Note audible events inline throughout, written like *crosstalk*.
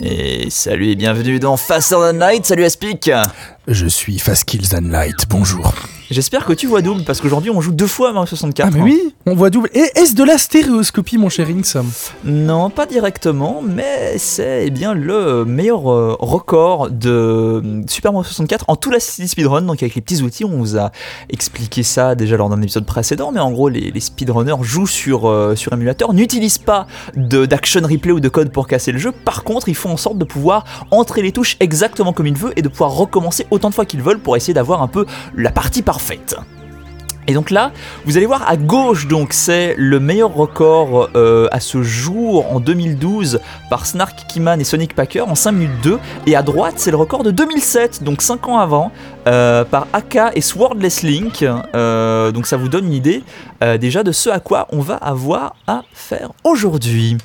Et salut et bienvenue dans Faster Than Light, salut Aspic Je suis Fast Kills Than Light, bonjour. J'espère que tu vois double parce qu'aujourd'hui on joue deux fois à Mario 64. Ah mais oui, on voit double. Et est-ce de la stéréoscopie mon cher Inks Non, pas directement, mais c'est eh bien le meilleur euh, record de Super Mario 64 en tout la City Speedrun. Donc avec les petits outils, on vous a expliqué ça déjà lors d'un épisode précédent, mais en gros les, les speedrunners jouent sur, euh, sur émulateur, n'utilisent pas d'action replay ou de code pour casser le jeu. Par contre, ils font en sorte de pouvoir entrer les touches exactement comme ils veulent et de pouvoir recommencer autant de fois qu'ils veulent pour essayer d'avoir un peu la partie parfaite. Et donc là, vous allez voir à gauche, donc c'est le meilleur record euh, à ce jour en 2012 par Snark Kiman et Sonic Packer en 5 minutes 2. Et à droite, c'est le record de 2007, donc 5 ans avant, euh, par Aka et Swordless Link. Euh, donc ça vous donne une idée déjà de ce à quoi on va avoir à faire aujourd'hui.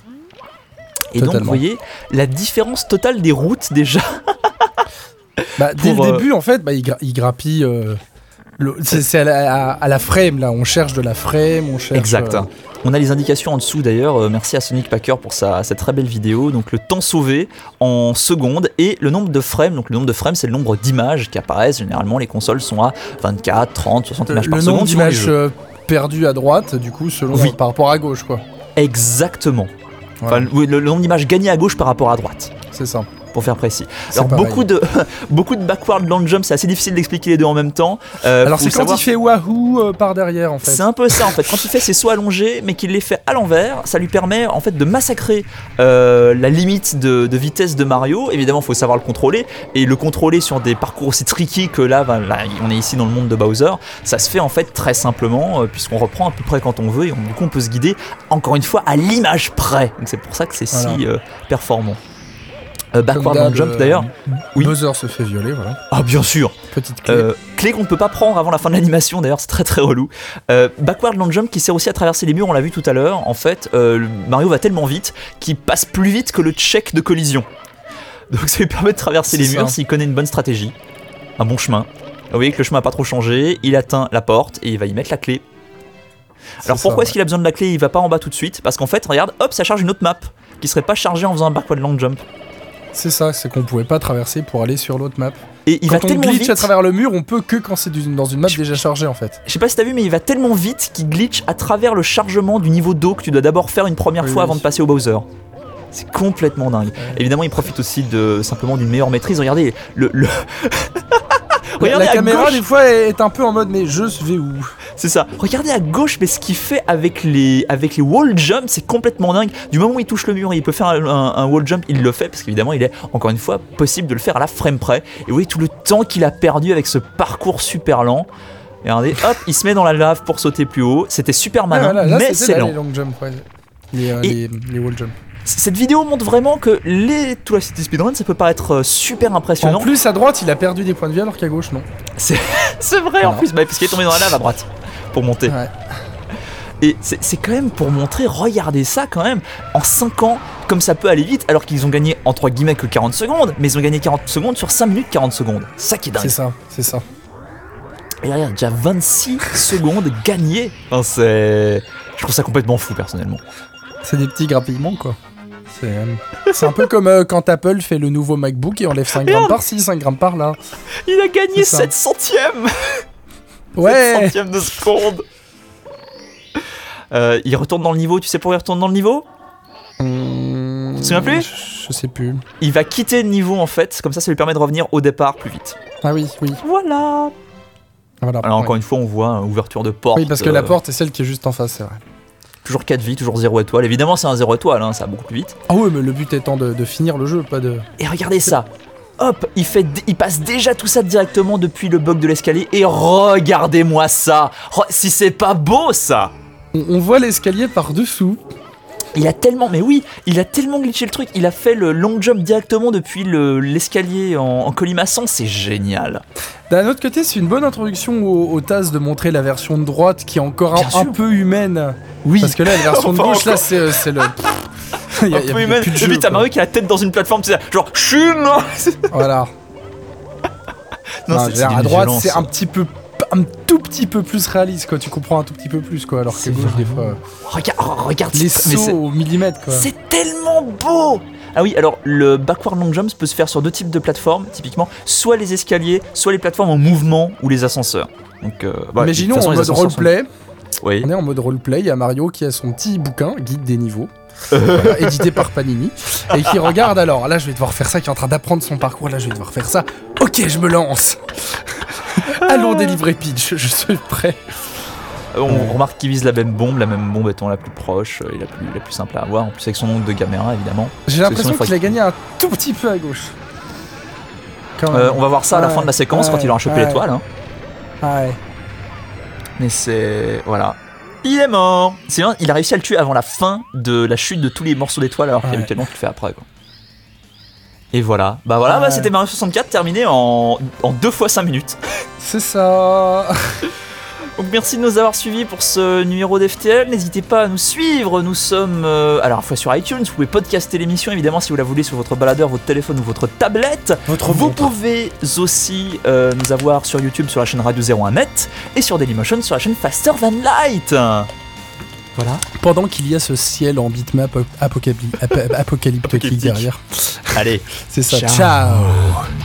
Et donc vous voyez la différence totale des routes déjà. Bah, *laughs* dès le début, en fait, bah, il, gra- il grappille. Le- c'est à, la- à- à la frame, là. On cherche de la frame, on cherche. Exact. euh, On a les indications en dessous d'ailleurs. Euh, merci à Sonic Packer pour sa, cette très belle vidéo. Donc le temps sauvé en secondes et le nombre de frames. Donc le nombre de frames, c'est le nombre d'images qui apparaissent. Généralement, les consoles sont à 24, 30, 60 images le par nombre seconde. suivant les d'images euh, perdues à droite, du coup, selon Oui. par rapport à gauche, quoi. Exactement. Voilà, Enfin, oui, le, le nombre d'images gagnées à gauche par rapport à droite. c'est ça. Pour faire précis. Alors beaucoup de *laughs* beaucoup de backward long jump, c'est assez difficile d'expliquer les deux en même temps. Euh, Alors c'est quand il fait wahoo euh, par derrière, en fait. C'est un peu ça en fait. Quand il fait ses sauts allongés, mais qu'il les fait à l'envers, ça lui permet en fait de massacrer euh, la limite de, de vitesse de Mario. Évidemment, il faut savoir le contrôler et le contrôler sur des parcours aussi tricky que là, ben, là, on est ici dans le monde de Bowser. Ça se fait en fait très simplement puisqu'on reprend à peu près quand on veut et on- du coup on peut se guider encore une fois à l'image près. Donc c'est pour ça que c'est si Voilà. performant. Euh, backward jump euh, d'ailleurs. oui. Bowser se fait violer, voilà. Ah bien sûr. Petite clé. Euh, clé qu'on ne peut pas prendre avant la fin de l'animation, d'ailleurs, c'est très très relou. Euh, backward long jump qui sert aussi à traverser les murs, on l'a vu tout à l'heure. En fait, euh, Mario va tellement vite qu'il passe plus vite que le check de collision. *laughs* Donc ça lui permet de traverser les murs s'il connaît une bonne stratégie, un bon chemin. Vous voyez que le chemin n'a pas trop changé, il atteint la porte et il va y mettre la clé. Alors pourquoi est-ce qu'il a besoin de la clé? Il va pas en bas tout de suite Parce qu'en fait, regarde, hop, ça charge une autre map qui serait pas chargée en faisant un backward long jump. C'est ça, c'est qu'on pouvait pas traverser pour aller sur l'autre map. Et il va quand on tellement glitch vite. à travers le mur, on peut que quand c'est dans une map Je- déjà chargée, en fait. Je sais pas si t'as vu, mais il va tellement vite qu'il glitch à travers le chargement du niveau d'eau que tu dois d'abord faire une première Oui, fois oui. avant de passer au Bowser. C'est complètement dingue. Évidemment, il profite aussi de simplement d'une meilleure maîtrise. Regardez, le, le- *laughs* La, regardez la à caméra, gauche, des fois, est un peu en mode, mais je vais où? C'est ça. Regardez à gauche, mais ce qu'il fait avec les avec les wall jumps, c'est complètement dingue. Du moment où il touche le mur, et il peut faire un, un- un wall jump, il le fait parce qu'évidemment, il est encore une fois possible de le faire à la frame près. Et vous voyez tout le temps qu'il a perdu avec ce parcours super lent. Et regardez, hop, il se met dans la lave pour sauter plus haut. C'était super malin, Ah, là, mais c'est lent. les long jumps, ouais. Les, euh, les, les wall jumps. Cette vidéo montre vraiment que les tout la City Speedrun, ça peut paraître euh, super En impressionnant. plus, à droite, il a perdu des points de vie alors qu'à gauche, non. C'est *laughs* vrai en plus, bah, parce qu'il est tombé dans la lave à droite pour monter. Ouais. Et c'est c'est quand même pour montrer, regardez ça quand même, en 5 ans, comme ça peut aller vite, alors qu'ils ont gagné entre guillemets que 40 secondes, mais ils ont gagné 40 secondes sur 5 minutes 40 secondes. Ça qui est dingue. C'est ça, c'est ça. Et regarde, déjà 26 *laughs* secondes gagnées. Enfin, c'est. Je trouve ça complètement fou personnellement. C'est des petits grappillements, quoi. C'est euh, un peu comme euh, quand Apple fait le nouveau MacBook et enlève 5 grammes par-ci, 5 grammes par-là. Il a gagné C'est ça. 7 centièmes Ouais centième de seconde. Euh, il retourne dans le niveau, tu sais pourquoi il retourne dans le niveau? Hum, Tu te souviens plus? je, je sais plus. Il va quitter le niveau en fait, comme ça ça lui permet de revenir au départ plus vite. Ah oui, oui. Voilà Voilà. Alors encore une fois on voit hein, ouverture de porte. Oui, parce que euh, la porte est celle qui est juste en face, c'est vrai. Toujours 4 vies, toujours 0 étoile. Évidemment c'est un 0 étoile, hein, ça va beaucoup plus vite. Ah oui, mais le but étant de, de finir le jeu, pas de. Et regardez ça Hop, il, fait, il passe déjà tout ça directement depuis le bug de l'escalier. Et regardez-moi ça Si c'est pas beau ça On, voit l'escalier par-dessous. Il a tellement, mais oui, il a tellement glitché le truc. Il a fait le long jump directement depuis le- l'escalier en, en colimaçon. C'est génial. D'un autre côté, c'est une bonne introduction au, au TAS de montrer la version de droite qui est encore un, peu humaine. Oui. Parce que là, la version de *laughs* gauche, là, c'est c'est le. *laughs* *laughs* Il y a- y a- plus de jeu, t'as. Mario qui a la tête dans une plateforme, tu sais, genre chum *laughs* Voilà. Non, Non, c'est- je c'est à droite, c'est un petit peu. Un tout petit peu plus réaliste, quoi. Tu comprends un tout petit peu plus, quoi. Alors que C'est gauche, des fois. Regarde, regarde Les mais c'est- sauts au millimètre, quoi. C'est tellement beau Ah oui, alors le backward long jump peut se faire sur deux types de plateformes, typiquement, soit les escaliers, soit les plateformes en mouvement ou les ascenseurs. Donc, euh, bah, Imaginons en mode sont- roleplay. Oui. On est en mode roleplay. Il y a Mario qui a son petit bouquin, guide des niveaux, *laughs* voilà, édité par Panini, et qui regarde alors. Là, je vais devoir faire ça, qui est en train d'apprendre son parcours. Là, je vais devoir faire ça. Ok, je me lance. *laughs* Allons délivrer Peach. Je suis prêt. Euh, On remarque qu'il vise la même bombe, la même bombe étant la plus proche euh, et la plus, la plus simple à avoir, en plus avec son nombre de caméras évidemment. J'ai l'impression qu'il a gagné un tout petit peu à gauche. Quand Euh, on va voir ça à la Ouais, fin de la séquence quand il aura chopé ouais. l'étoile. hein. Mais c'est. Voilà. Il est mort C'est bien, il a réussi à le tuer avant la fin de la chute de tous les morceaux d'étoiles alors qu'habituellement tu le fais après quoi. Et voilà, bah voilà, bah, Ouais. c'était Mario 64 terminé en, en 2 fois 5 minutes. C'est ça. *laughs* Donc merci de nous avoir suivis pour ce numéro d'FTL. N'hésitez pas à nous suivre. Nous sommes euh, à la fois sur iTunes. Vous pouvez podcaster l'émission évidemment si vous la voulez sur votre baladeur, votre téléphone ou votre tablette. Votre Vous montre. pouvez aussi euh, nous avoir sur YouTube sur la chaîne Radio 01net et sur Dailymotion sur la chaîne Faster Than Light. Voilà. Pendant qu'il y a ce ciel en bitmap apocalyptique Apocalyptique. derrière. Allez. C'est ça. Ciao. Ciao.